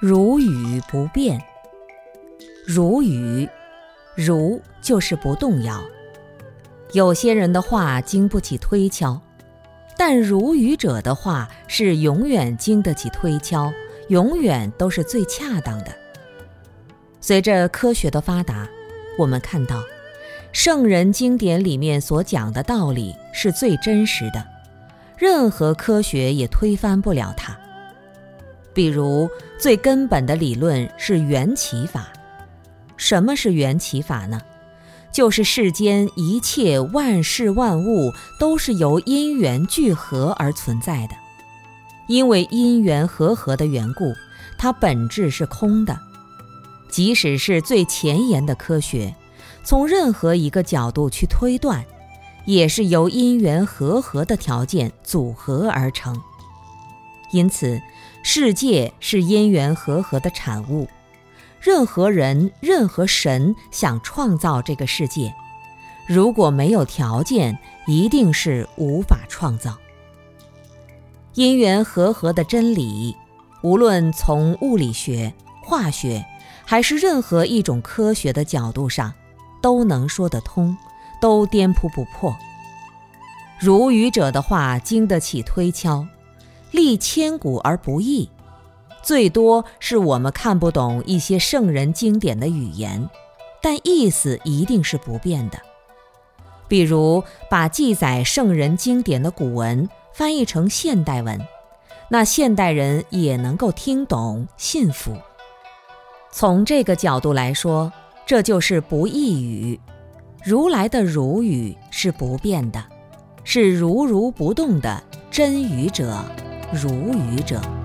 如语不变。如语，如就是不动摇。有些人的话经不起推敲，但如语者的话是永远经得起推敲，永远都是最恰当的。随着科学的发达，我们看到圣人经典里面所讲的道理是最真实的，任何科学也推翻不了它。比如最根本的理论是缘起法。什么是缘起法呢？就是世间一切万事万物都是由因缘聚合而存在的，因为因缘和合的缘故，它本质是空的。即使是最前沿的科学，从任何一个角度去推断，也是由因缘和合的条件组合而成。因此，世界是因缘和合的产物。任何人、任何神想创造这个世界，如果没有条件，一定是无法创造。因缘和合的真理，无论从物理学、化学，还是任何一种科学的角度上，都能说得通，都颠扑不破。如语者的话经得起推敲。历千古而不易，最多是我们看不懂一些圣人经典的语言，但意思一定是不变的。比如把记载圣人经典的古文翻译成现代文，那现代人也能够听懂信服。从这个角度来说，这就是不异语。如来的如语是不变的，是如如不动的真语者。如愚者。